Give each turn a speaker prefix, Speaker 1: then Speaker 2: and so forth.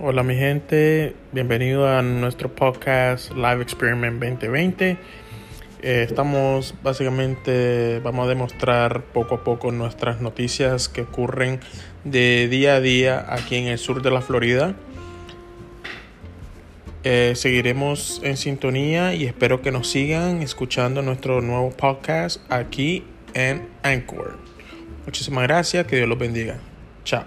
Speaker 1: Hola mi gente, bienvenido a nuestro podcast Live Experiment 2020. Eh, estamos básicamente, vamos a demostrar poco a poco nuestras noticias que ocurren de día a día aquí en el sur de la Florida. Eh, seguiremos en sintonía y espero que nos sigan escuchando nuestro nuevo podcast aquí en Anchor. Muchísimas gracias, que Dios los bendiga. Chao.